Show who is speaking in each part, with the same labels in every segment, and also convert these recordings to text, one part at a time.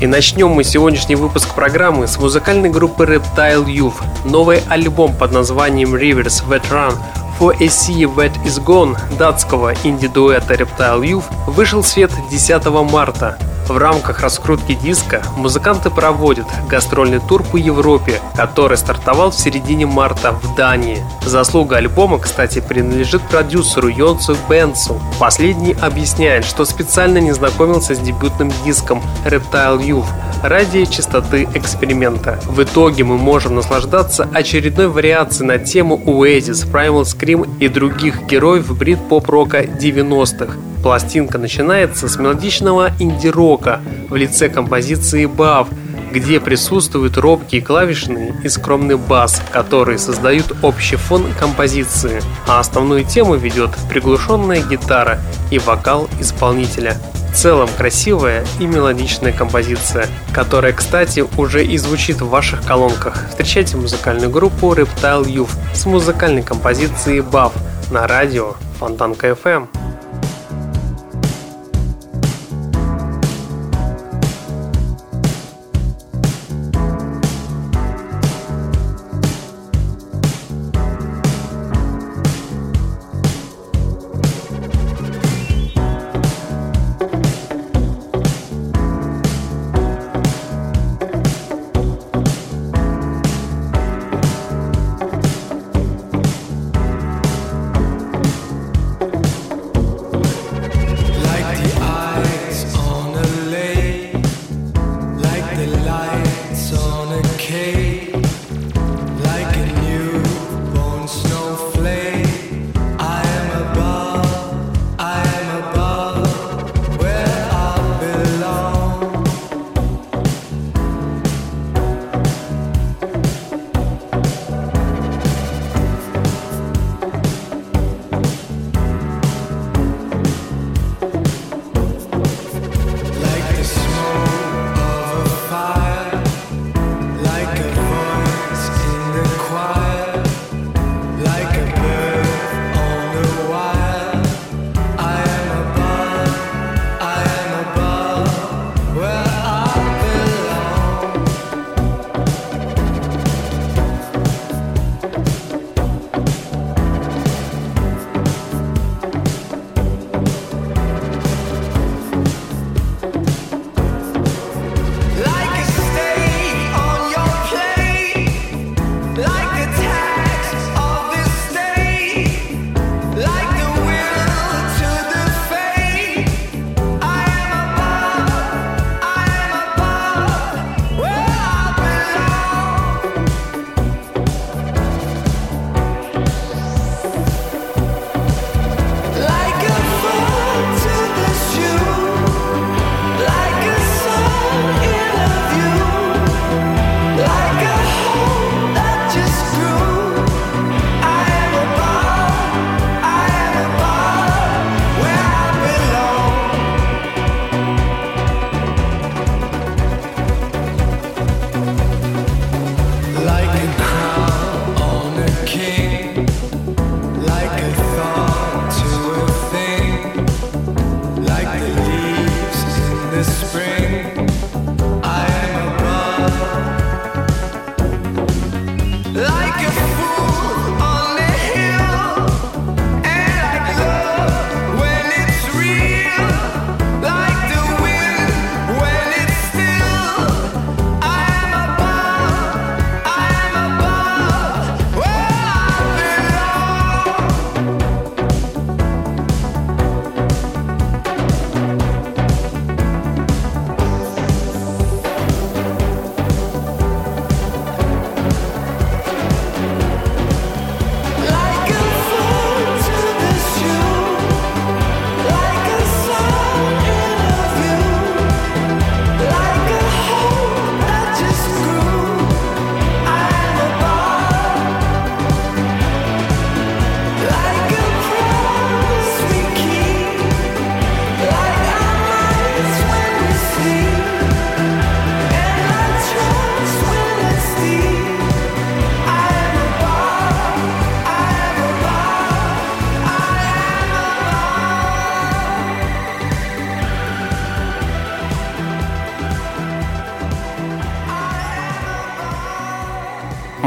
Speaker 1: и начнем мы сегодняшний выпуск программы с музыкальной группы Reptile Youth. Новый альбом под названием Rivers Veteran For a Sea That Is Gone датского инди-дуэта Reptile Youth вышел в свет 10 марта. В рамках раскрутки диска музыканты проводят гастрольный тур по Европе, который стартовал в середине марта в Дании. Заслуга альбома, кстати, принадлежит продюсеру Йонсу Бенсу. Последний объясняет, что специально не знакомился с дебютным диском Reptile Youth ради чистоты эксперимента. В итоге мы можем наслаждаться очередной вариацией на тему Oasis, Primal Scream и других героев брит-поп-рока 90-х. Пластинка начинается с мелодичного инди-рока в лице композиции «Бав», где присутствуют робкие клавишные и скромный бас, которые создают общий фон композиции, а основную тему ведет приглушенная гитара и вокал исполнителя. В целом красивая и мелодичная композиция, которая, кстати, уже и звучит в ваших колонках. Встречайте музыкальную группу Reptile Youth с музыкальной композицией «Бав» на радио Фонтанка FM.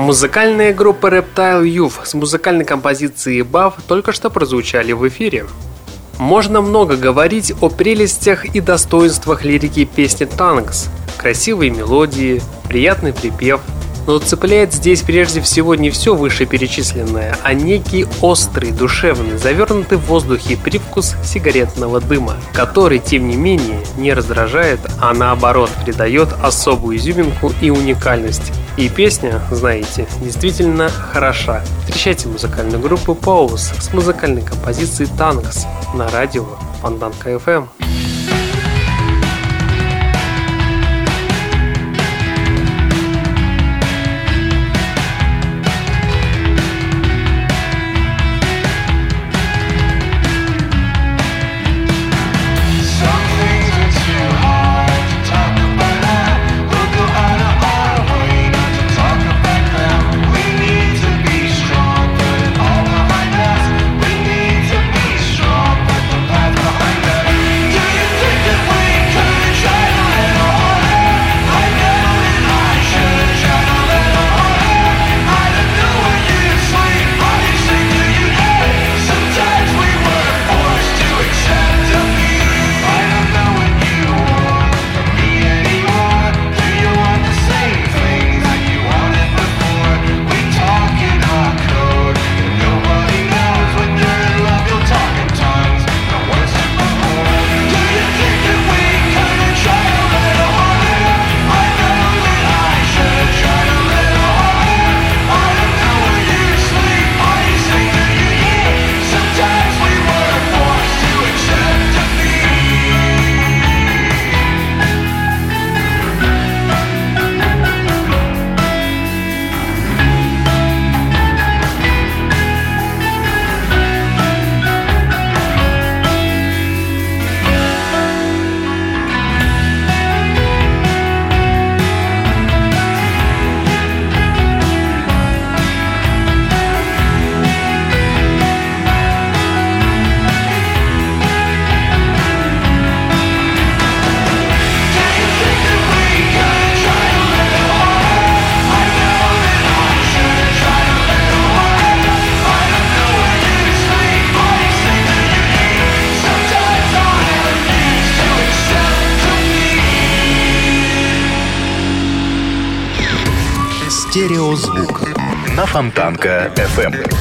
Speaker 1: Музыкальная группа Reptile Youth с музыкальной композицией Бав только что прозвучали в эфире. Можно много говорить о прелестях и достоинствах лирики песни «Танкс». Красивые мелодии, приятный припев – но цепляет здесь прежде всего не все вышеперечисленное, а некий острый, душевный, завернутый в воздухе привкус сигаретного дыма, который, тем не менее, не раздражает, а наоборот придает особую изюминку и уникальность. И песня, знаете, действительно хороша. Встречайте музыкальную группу Pause с музыкальной композицией Танкс на радио Фонтанка FM.
Speaker 2: Фонтанка FM.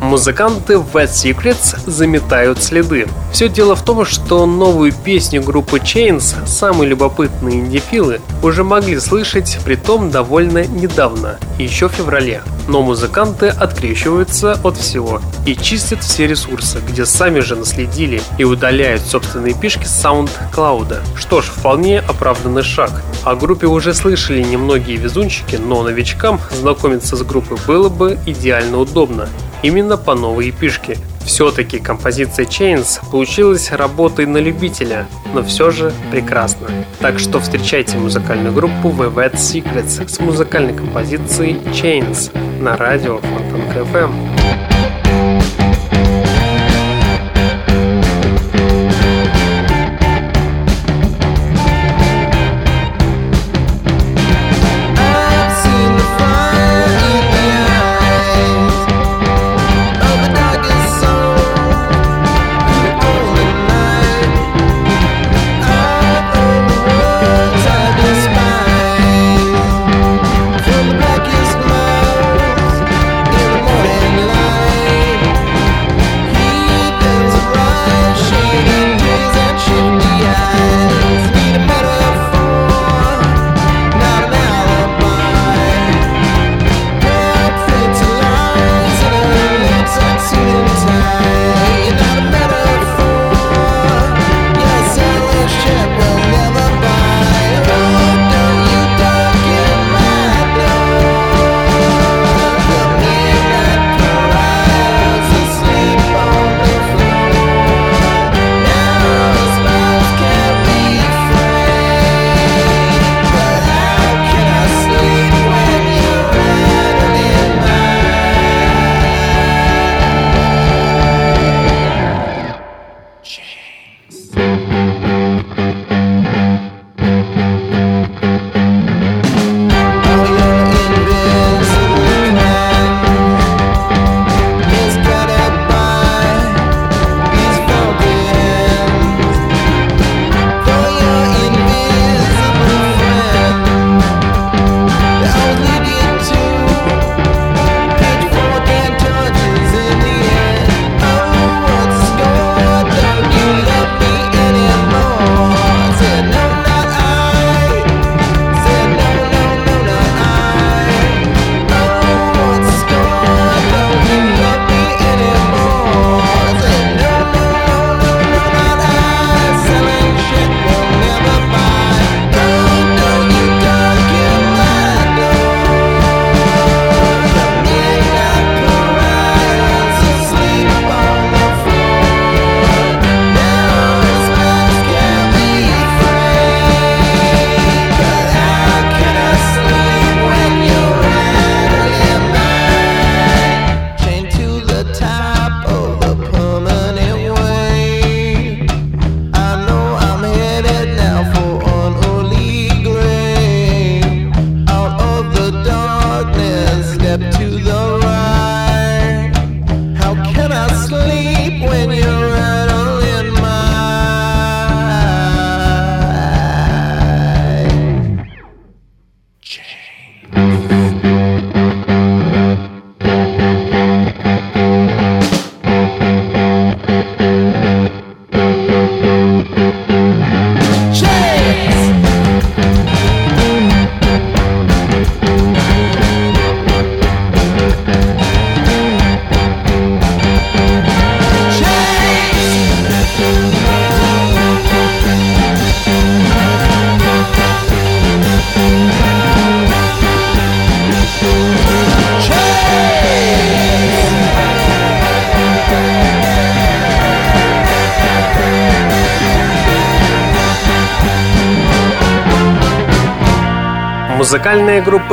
Speaker 1: Музыканты Wet Secrets заметают следы. Все дело в том, что новую песню группы Chains самые любопытные индифилы уже могли слышать, при том довольно недавно, еще в феврале. Но музыканты открещиваются от всего и чистят все ресурсы, где сами же наследили и удаляют собственные пишки с SoundCloud. Что ж, вполне оправданный шаг. О группе уже слышали немногие везунчики, но новичкам знакомиться с группой было бы идеально удобно именно по новой эпишке. Все-таки композиция Chains получилась работой на любителя, но все же прекрасно. Так что встречайте музыкальную группу Wet Secrets с музыкальной композицией Chains на радио Фонтанка FM.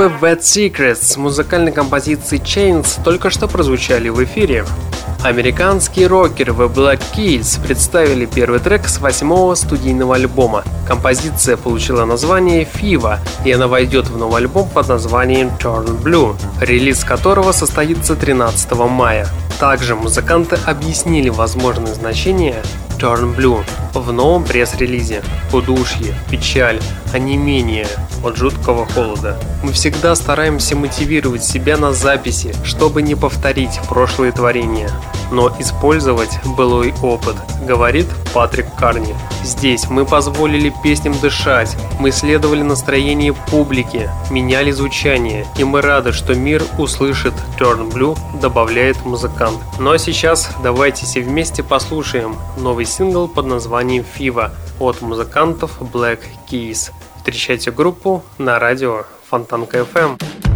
Speaker 3: Группа Bad Secrets с музыкальной композицией Chains только что прозвучали в эфире. Американские рокеры The Black Keys представили первый трек с восьмого студийного альбома. Композиция получила название Fiva, и она войдет в новый альбом под названием Turn Blue, релиз которого состоится 13 мая. Также музыканты объяснили возможные значения Turn Blue в новом пресс-релизе. Удушье, печаль, онемение от жуткого холода. Мы всегда стараемся мотивировать себя на записи, чтобы не повторить прошлые творения, но использовать былой опыт, говорит Патрик Карни. Здесь мы позволили песням дышать, мы следовали настроению публики, меняли звучание, и мы рады, что мир услышит Turn Blue, добавляет музыкант. Ну а сейчас давайте все вместе послушаем новый сингл под названием Fiva от музыкантов Black Keys. Встречайте группу на радио Фонтанка FM.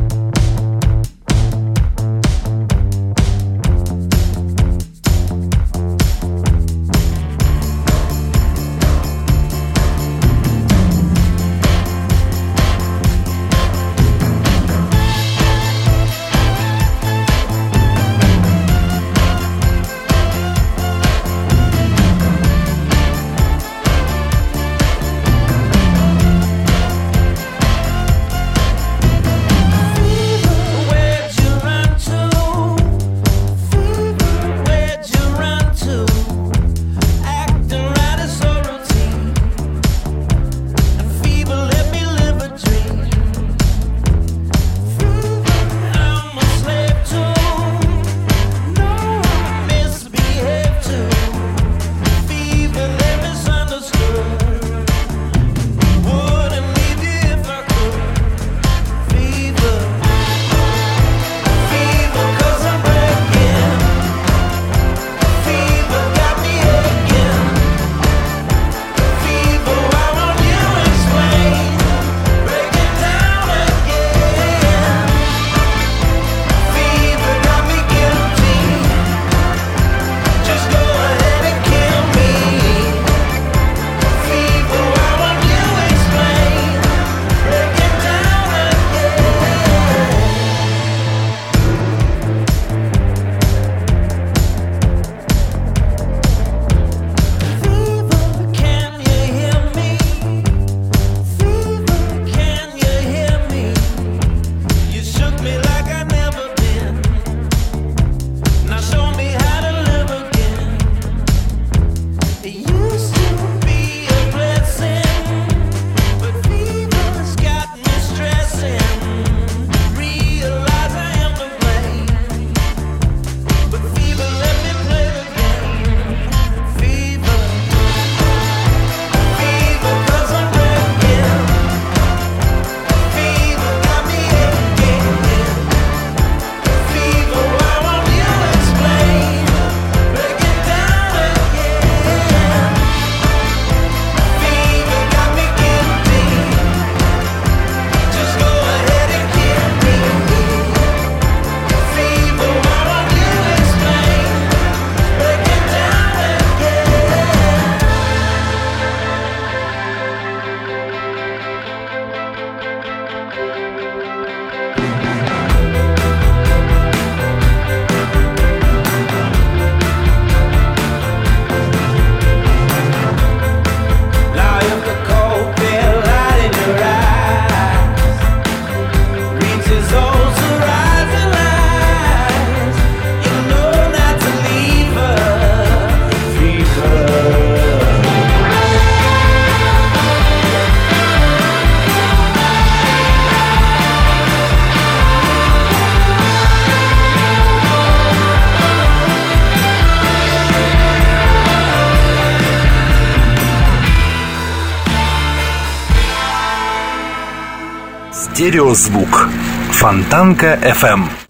Speaker 2: Стереозвук. Фонтанка FM.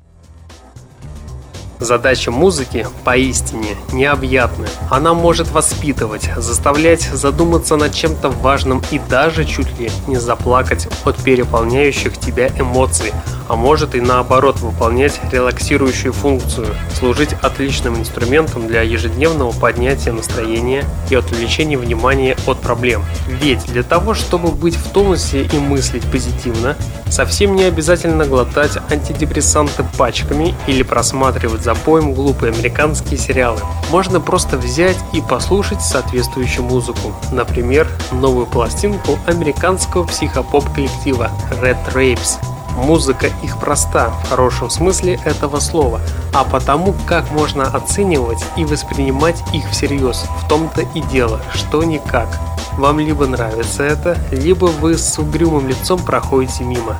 Speaker 1: Задача музыки поистине необъятная. Она может воспитывать, заставлять задуматься над чем-то важным и даже чуть ли не заплакать от переполняющих тебя эмоций, а может и наоборот выполнять релаксирующую функцию, служить отличным инструментом для ежедневного поднятия настроения и отвлечения внимания от проблем. Ведь для того, чтобы быть в тонусе и мыслить позитивно, совсем не обязательно глотать антидепрессанты пачками или просматривать за поем глупые американские сериалы. Можно просто взять и послушать соответствующую музыку. Например, новую пластинку американского психопоп-коллектива Red Rapes Музыка их проста в хорошем смысле этого слова, а потому как можно оценивать и воспринимать их всерьез, в том-то и дело, что никак. Вам либо нравится это, либо вы с угрюмым лицом проходите мимо.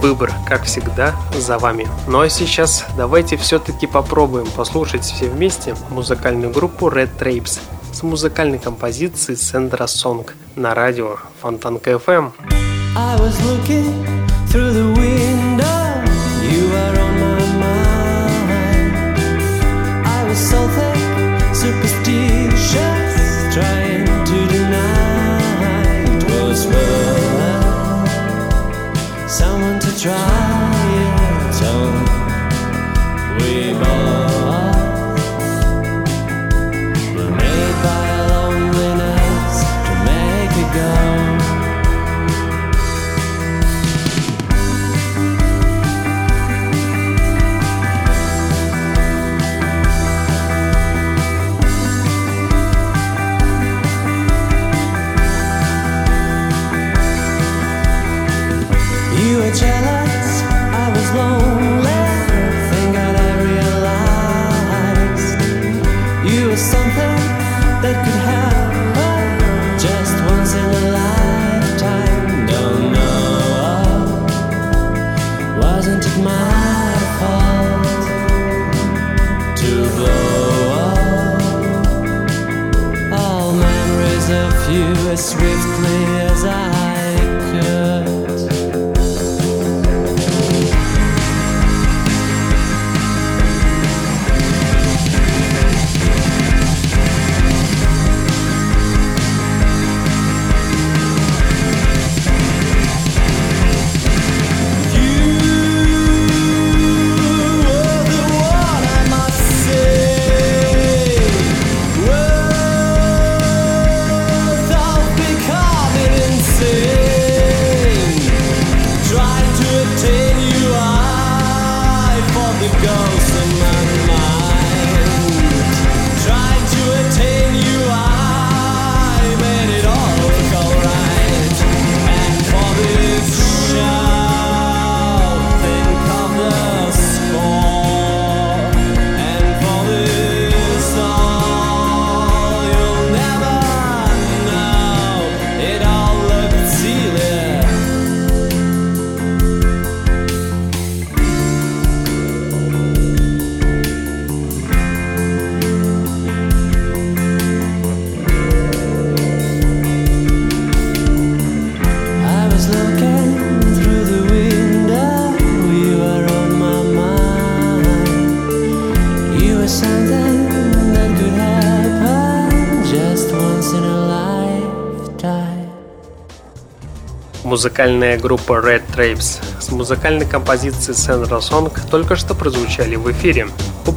Speaker 1: Выбор, как всегда, за вами. Ну а сейчас давайте все-таки попробуем послушать все вместе музыкальную группу Red Trapes с музыкальной композицией Sandra Song на радио Фонтанка FM. I was looking through the window. Try Музыкальная группа Red Trapes с музыкальной композицией Central Song только что прозвучали в эфире.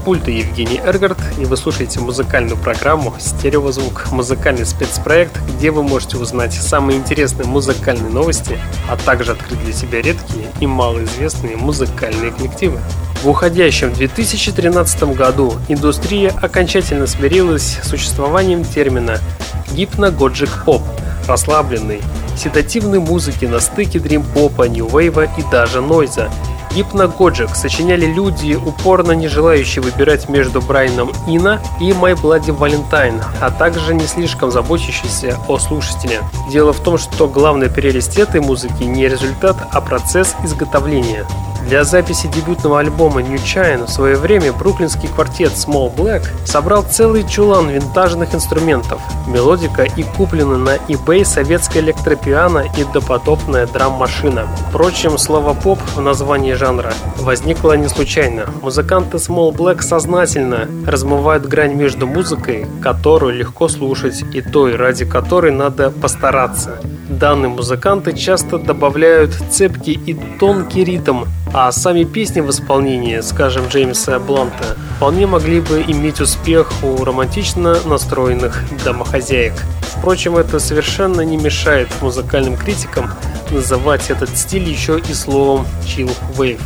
Speaker 1: Пульта Евгений Эргард, и вы слушаете музыкальную программу «Стереозвук» – музыкальный спецпроект, где вы можете узнать самые интересные музыкальные новости, а также открыть для себя редкие и малоизвестные музыкальные коллективы. В уходящем 2013 году индустрия окончательно смирилась с существованием термина «гипногоджик поп» – расслабленный, седативной музыки на стыке дрим-попа, нью-вейва и даже нойза. Гипногоджик сочиняли люди, упорно не желающие выбирать между Брайаном Ина и My Bloody Valentine, а также не слишком заботящиеся о слушателе. Дело в том, что главная прелесть этой музыки не результат, а процесс изготовления. Для записи дебютного альбома New China в свое время бруклинский квартет Small Black собрал целый чулан винтажных инструментов, мелодика и куплена на eBay советская электропиано и допотопная драм-машина. Впрочем, слово «поп» в названии жанра возникло не случайно. Музыканты Small Black сознательно размывают грань между музыкой, которую легко слушать, и той, ради которой надо постараться. Данные музыканты часто добавляют цепкий и тонкий ритм, а сами песни в исполнении, скажем, Джеймса Бланта, вполне могли бы иметь успех у романтично настроенных домохозяек. Впрочем, это совершенно не мешает музыкальным критикам называть этот стиль еще и словом chill wave.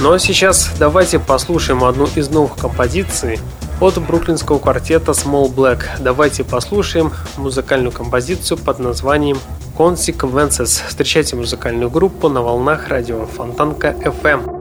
Speaker 1: Ну а сейчас давайте послушаем одну из новых композиций от бруклинского квартета Small Black. Давайте послушаем музыкальную композицию под названием Consequences. Встречайте музыкальную группу на волнах радио Фонтанка FM.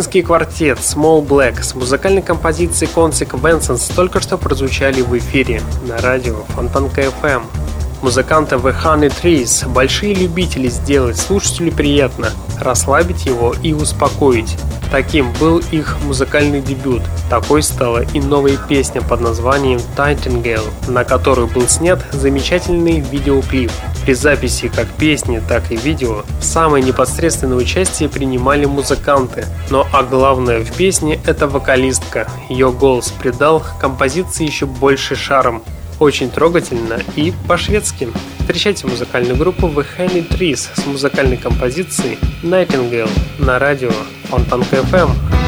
Speaker 1: Бруклинский квартет Small Black с музыкальной композицией Consequences только что прозвучали в эфире на радио Фонтанка FM.
Speaker 4: Музыканты The Honey Trees – большие любители сделать слушателю приятно, расслабить его и успокоить. Таким был их музыкальный дебют. Такой стала и новая песня под названием Tightingale, на которую был снят замечательный видеоклип. При записи как песни, так и видео самое непосредственное участие принимали музыканты, но а главное в песне – это вокалистка. Ее голос придал композиции еще больше шарм. Очень трогательно и по-шведски. Встречайте музыкальную группу The Honey Trees с музыкальной композицией Nightingale на радио Фонтанка FM.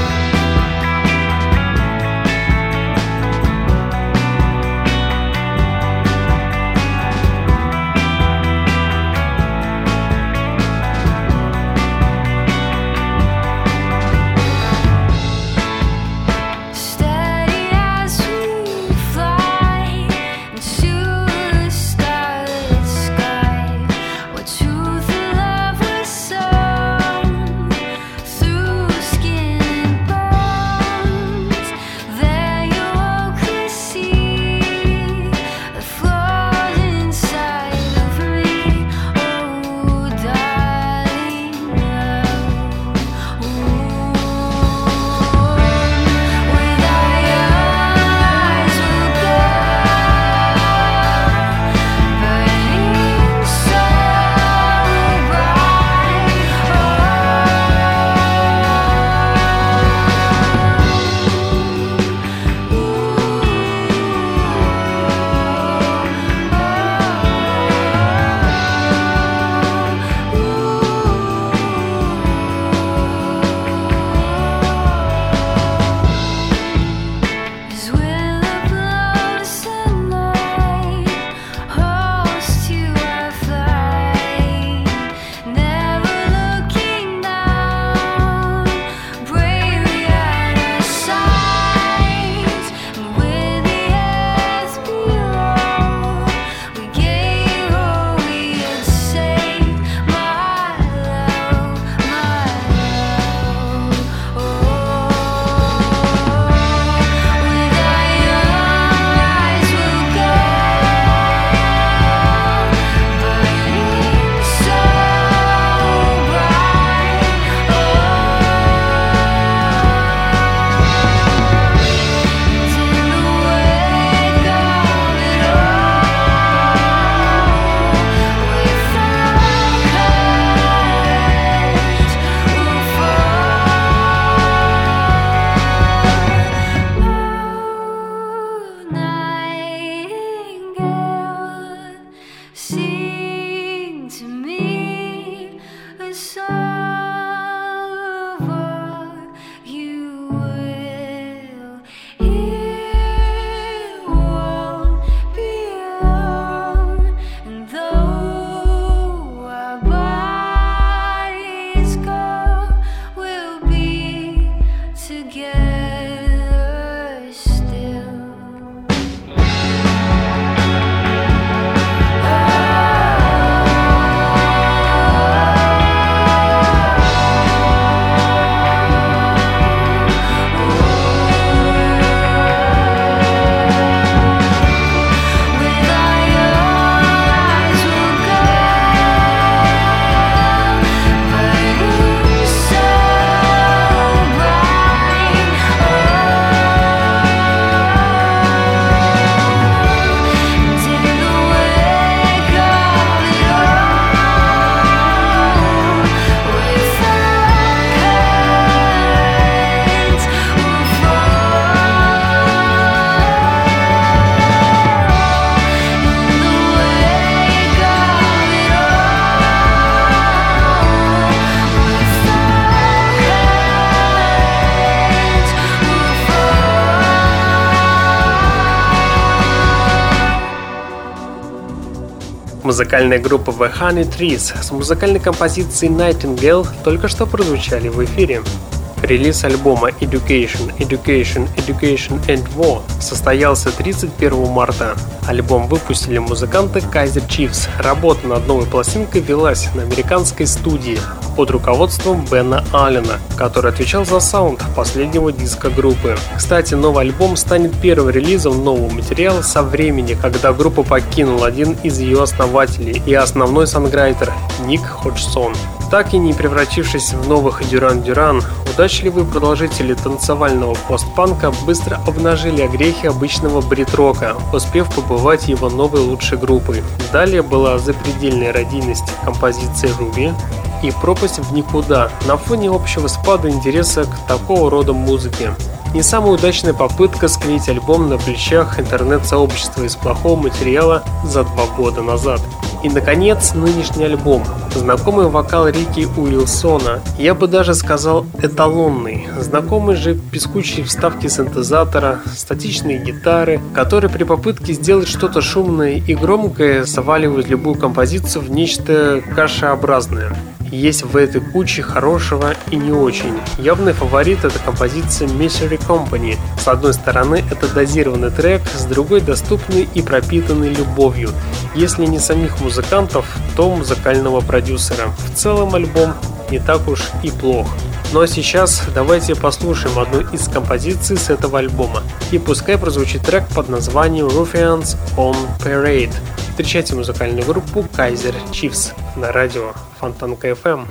Speaker 4: Музыкальная группа The Honey Trees с музыкальной композицией Nightingale только что прозвучали в эфире.
Speaker 1: Релиз альбома Education, Education, Education and War состоялся 31 марта. Альбом выпустили музыканты Kaiser Chiefs. Работа над новой пластинкой велась на американской студии под руководством Бена Аллена, который отвечал за саунд последнего диска группы. Кстати, новый альбом станет первым релизом нового материала со времени, когда группа покинул один из ее основателей и основной санграйтер Ник Ходжсон. Так и не превратившись в новых Дюран Дюран, удачливые продолжители танцевального постпанка быстро обнажили огрехи обычного брит-рока, успев побывать его новой лучшей группой. Далее была запредельная родийность композиции «Руби», и пропасть в никуда на фоне общего спада интереса к такого рода музыке. Не самая удачная попытка склеить альбом на плечах интернет-сообщества из плохого материала за два года назад. И, наконец, нынешний альбом. Знакомый вокал Рики Уилсона. Я бы даже сказал эталонный. Знакомые же пескучие вставки синтезатора, статичные гитары, которые при попытке сделать что-то шумное и громкое заваливают любую композицию в нечто кашеобразное. Есть в этой куче хорошего и не очень. Явный фаворит это композиция Misery Company. С одной стороны это дозированный трек, с другой доступный и пропитанный любовью. Если не самих музыкантов, то музыкального продюсера. В целом альбом не так уж и плох. Ну а сейчас давайте послушаем одну из композиций с этого альбома. И пускай прозвучит трек под названием Ruffians on Parade. Встречайте музыкальную группу Kaiser Chiefs на радио Фонтанка FM.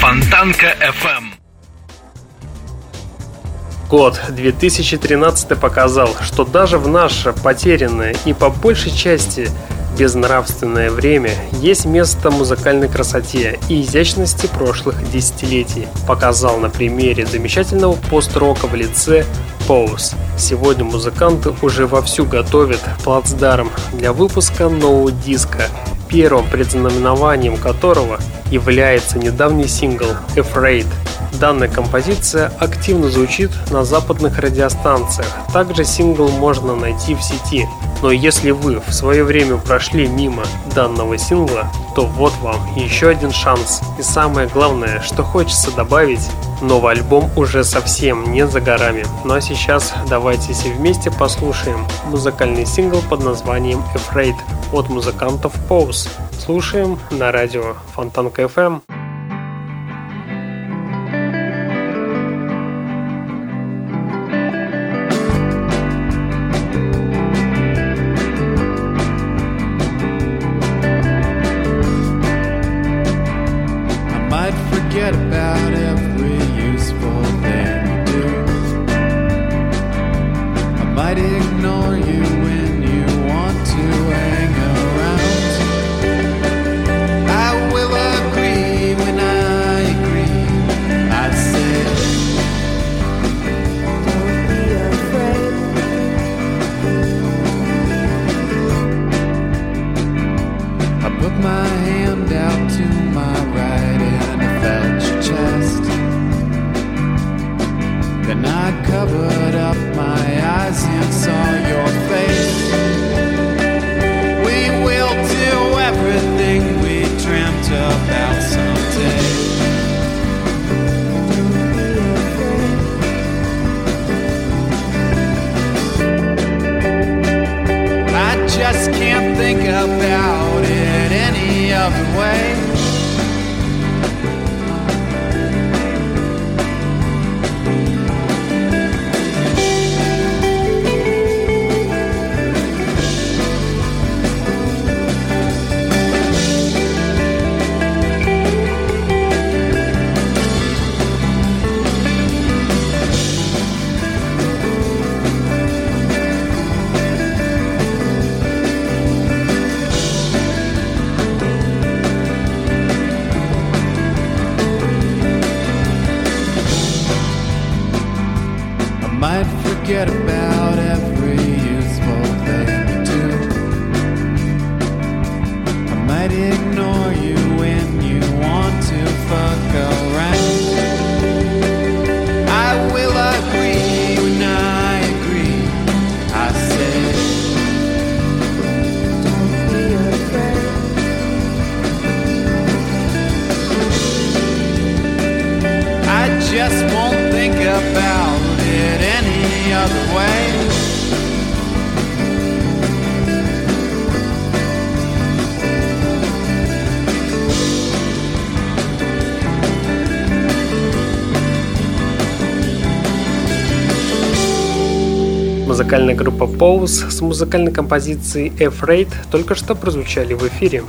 Speaker 3: Фонтанка FM.
Speaker 1: Год 2013 показал, что даже в наше потерянное и по большей части безнравственное время есть место музыкальной красоте и изящности прошлых десятилетий, показал на примере замечательного пост-рока в лице Pose. Сегодня музыканты уже вовсю готовят плацдарм для выпуска нового диска, первым предзнаменованием которого является недавний сингл «Afraid», Данная композиция активно звучит на западных радиостанциях. Также сингл можно найти в сети. Но если вы в свое время прошли мимо данного сингла, то вот вам еще один шанс. И самое главное, что хочется добавить, новый альбом уже совсем не за горами. Ну а сейчас давайте все вместе послушаем музыкальный сингл под названием Afraid от музыкантов Pose. Слушаем на радио Фонтанка FM. I just can't think about it any other way. Музыкальная группа Pose с музыкальной композицией Afraid только что прозвучали в эфире.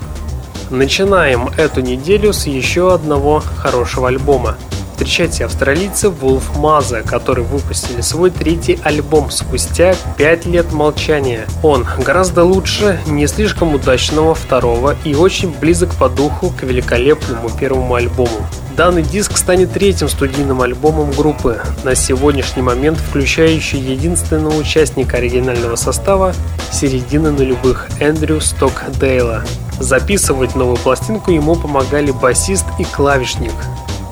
Speaker 1: Начинаем эту неделю с еще одного хорошего альбома. Встречайте австралийцы Wolf Maza, которые выпустили свой третий альбом спустя 5 лет молчания. Он гораздо лучше не слишком удачного второго и очень близок по духу к великолепному первому альбому. Данный диск станет третьим студийным альбомом группы, на сегодняшний момент включающий единственного участника оригинального состава середины нулевых Эндрю Стокдейла. Записывать новую пластинку ему помогали басист и клавишник.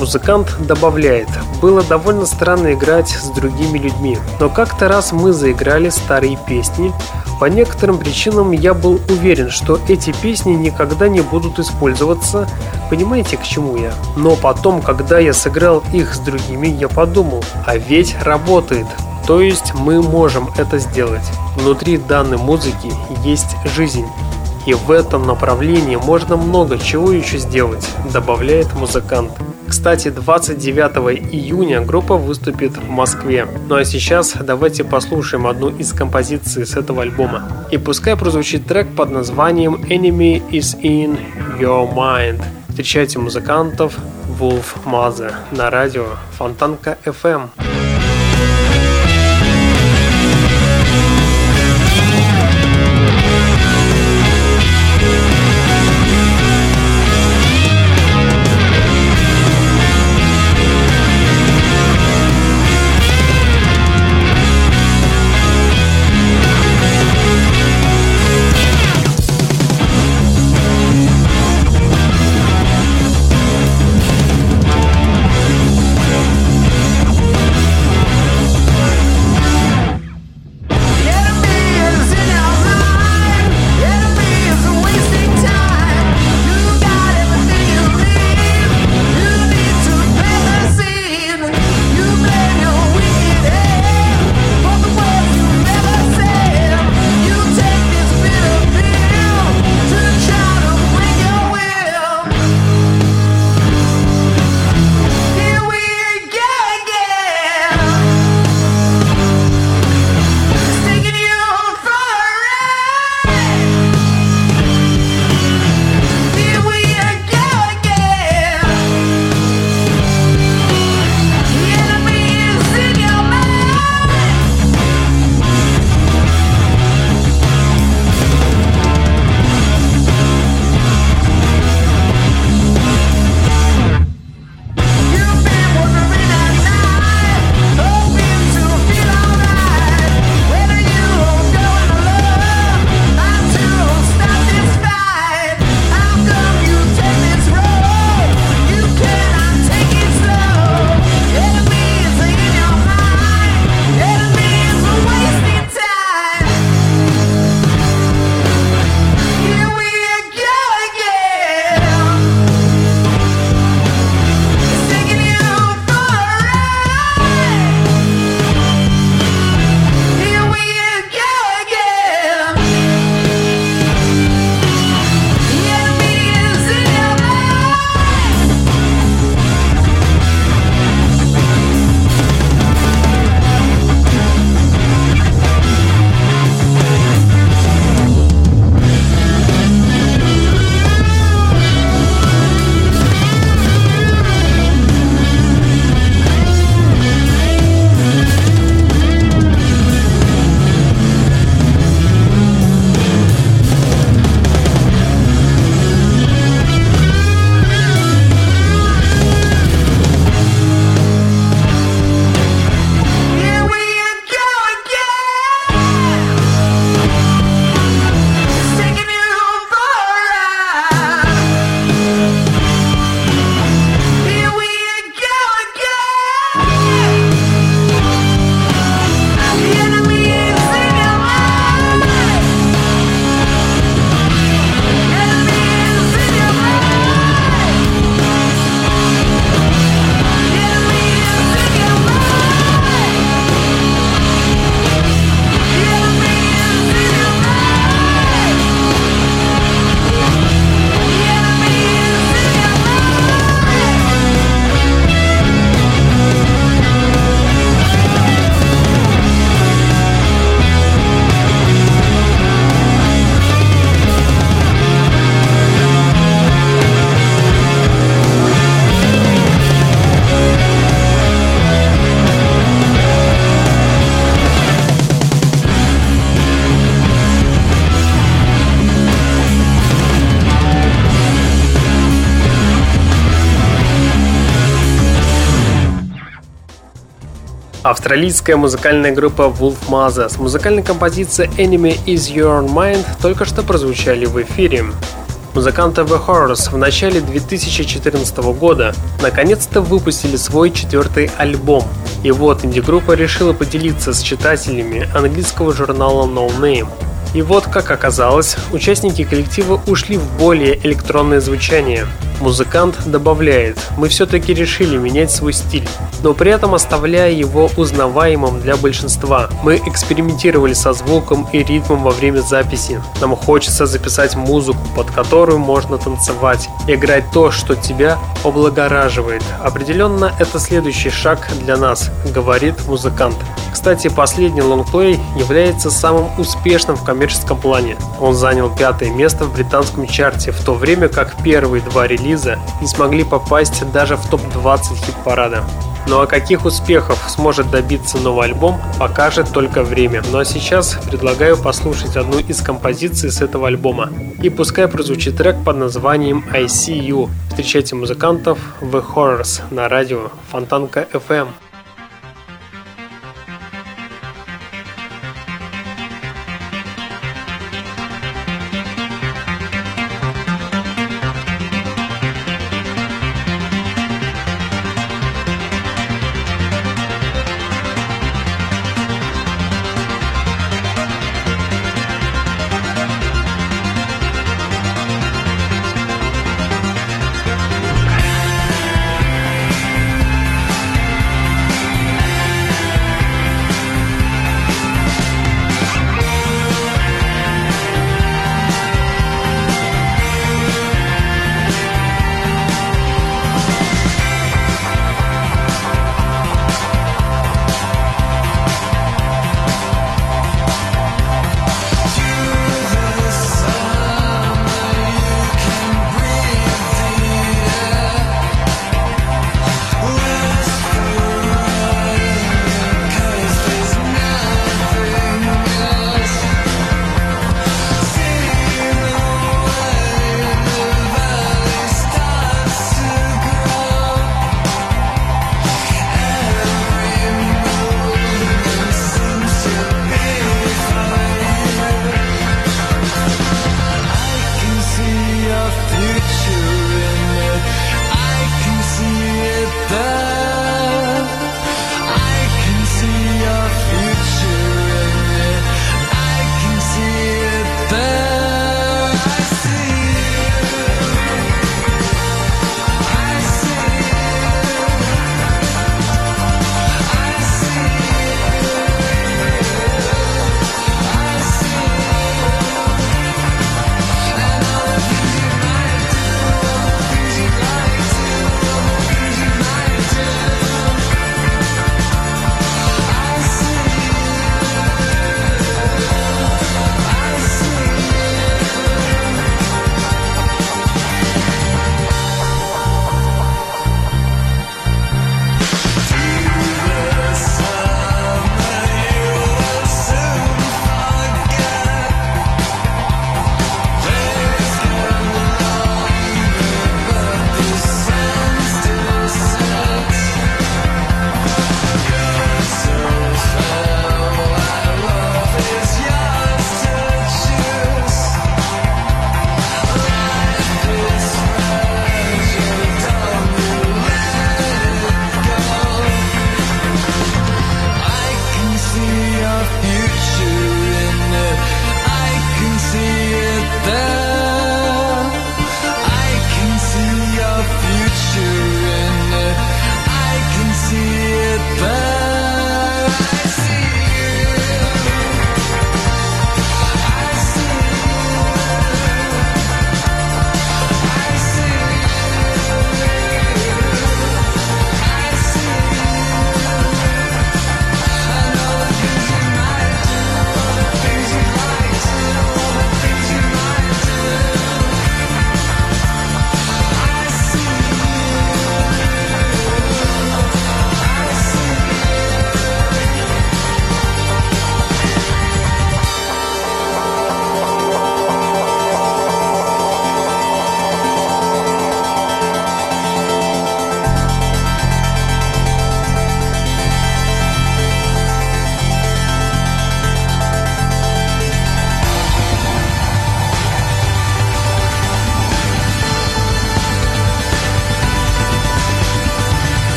Speaker 1: Музыкант добавляет, было довольно странно играть с другими людьми, но как-то раз мы заиграли старые песни, по некоторым причинам я был уверен, что эти песни никогда не будут использоваться, понимаете, к чему я? Но потом, когда я сыграл их с другими, я подумал, а ведь работает. То есть мы можем это сделать. Внутри данной музыки есть жизнь. И в этом направлении можно много чего еще сделать, добавляет музыкант. Кстати, 29 июня группа выступит в Москве. Ну а сейчас давайте послушаем одну из композиций с этого альбома. И пускай прозвучит трек под названием Enemy is in Your Mind. Встречайте музыкантов Wolf Mother на радио Фонтанка FM. Австралийская музыкальная группа Wolf Mother с музыкальной композицией Enemy Is Your Mind только что прозвучали в эфире. Музыканты The Horrors в начале 2014 года наконец-то выпустили свой четвертый альбом. И вот инди-группа решила поделиться с читателями английского журнала No Name. И вот, как оказалось, участники коллектива ушли в более электронное звучание – Музыкант добавляет, мы все-таки решили менять свой стиль, но при этом оставляя его узнаваемым для большинства. Мы экспериментировали со звуком и ритмом во время записи. Нам хочется записать музыку, под которую можно танцевать, играть то, что тебя облагораживает. Определенно, это следующий шаг для нас, говорит музыкант. Кстати, последний лонгплей является самым успешным в коммерческом плане. Он занял пятое место в британском чарте, в то время как первые два релиза не смогли попасть даже в топ-20 хит-парада. Ну а каких успехов сможет добиться новый альбом, покажет только время. Ну а сейчас предлагаю послушать одну из композиций с этого альбома. И пускай прозвучит трек под названием I See You. Встречайте музыкантов The Horrors на радио Фонтанка FM.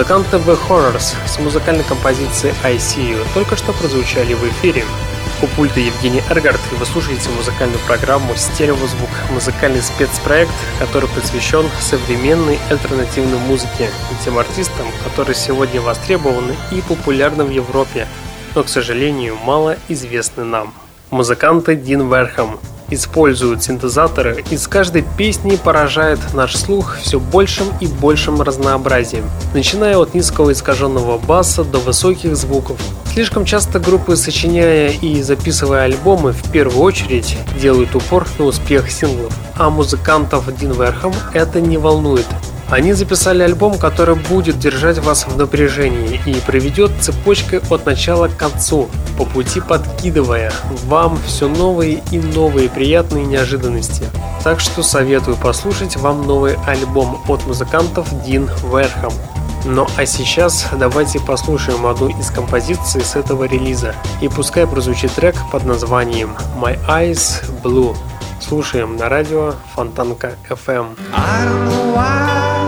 Speaker 1: Музыканты The Horrors с музыкальной композицией I See You только что прозвучали в эфире. У пульта Евгений Эргард, и вы слушаете музыкальную программу «Стереозвук», музыкальный спецпроект, который посвящен современной альтернативной музыке и тем артистам, которые сегодня востребованы и популярны в Европе, но, к сожалению, мало известны нам. Музыканты Дин Верхам, используют синтезаторы, и с каждой песней поражает наш слух все большим и большим разнообразием, начиная от низкого искаженного баса до высоких звуков. Слишком часто группы, сочиняя и записывая альбомы, в первую очередь делают упор на успех синглов, а музыкантов Дин Верхам это не волнует. Они записали альбом, который будет держать вас в напряжении и приведет цепочкой от начала к концу, по пути подкидывая вам все новые и новые приятные неожиданности. Так что советую послушать вам новый альбом от музыкантов Дин Верхам. Ну а сейчас давайте послушаем одну из композиций с этого релиза. И пускай прозвучит трек под названием My Eyes Blue. Слушаем на радио Фонтанка FM. I don't know why.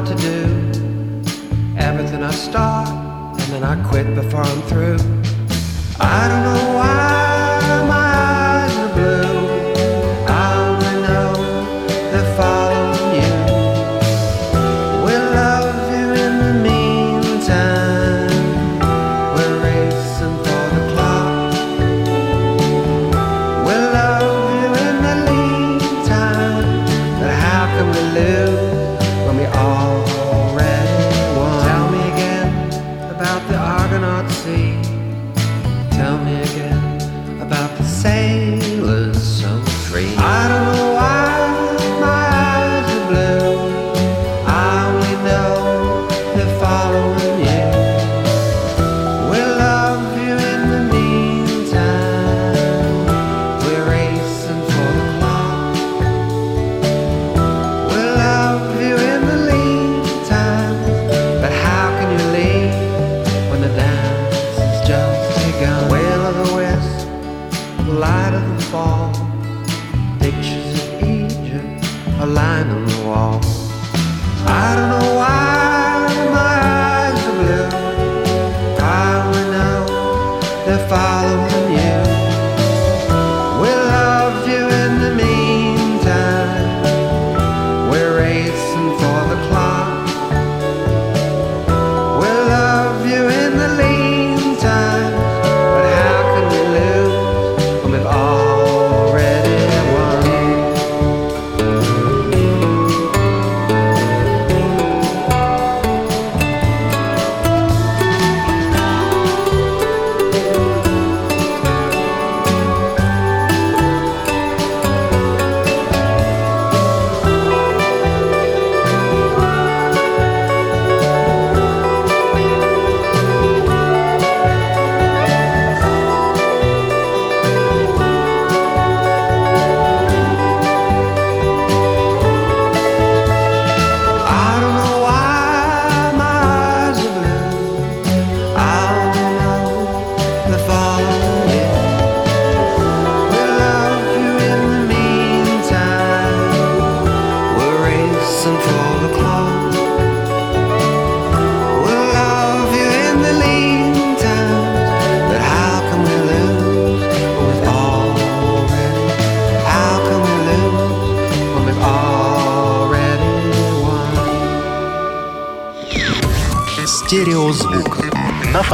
Speaker 1: What to do. Everything I start, and then I quit before I'm through. I don't know why.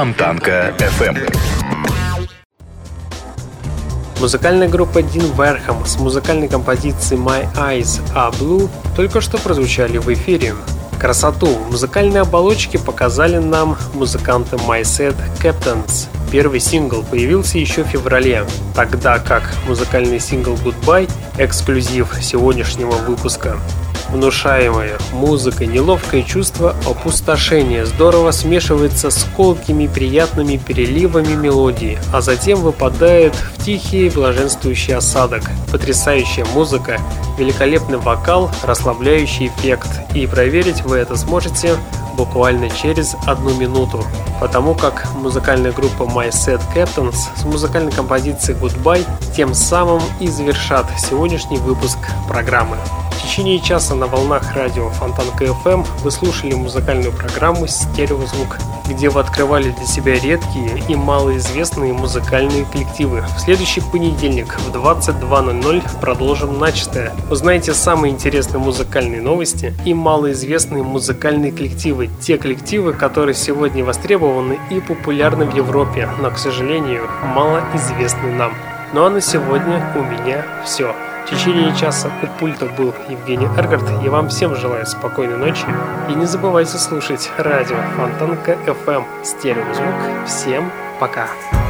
Speaker 2: Фонтанка FM.
Speaker 1: Музыкальная группа Дин Верхам с музыкальной композицией My Eyes Are Blue только что прозвучали в эфире. Красоту в музыкальной оболочке показали нам музыканты My Set Captains. Первый сингл появился еще в феврале, тогда как музыкальный сингл Goodbye – эксклюзив сегодняшнего выпуска
Speaker 4: Внушаемое музыкой неловкое чувство опустошения здорово смешивается с колкими приятными переливами мелодии, а затем выпадает в тихий блаженствующий осадок. Потрясающая музыка, великолепный вокал, расслабляющий эффект. И проверить вы это сможете буквально через одну минуту, потому как музыкальная группа My Sad Captains с музыкальной композицией Goodbye тем самым и завершат сегодняшний выпуск программы. В течение часа на волнах радио Фонтанка FM вы слушали музыкальную программу «Стереозвук», где вы открывали для себя редкие и малоизвестные музыкальные коллективы. В следующий понедельник в 22.00 продолжим начатое. Узнаете самые интересные музыкальные новости и малоизвестные музыкальные коллективы. Те коллективы, которые сегодня востребованы и популярны в Европе, но, к сожалению, малоизвестны нам. Ну а на сегодня у меня все. В течение часа у пульта был Евгений Эргард. Я вам всем желаю спокойной ночи. И не забывайте слушать радио Фонтанка FM Стереозвук. Всем пока.
Speaker 5: music.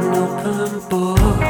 Speaker 2: an open book.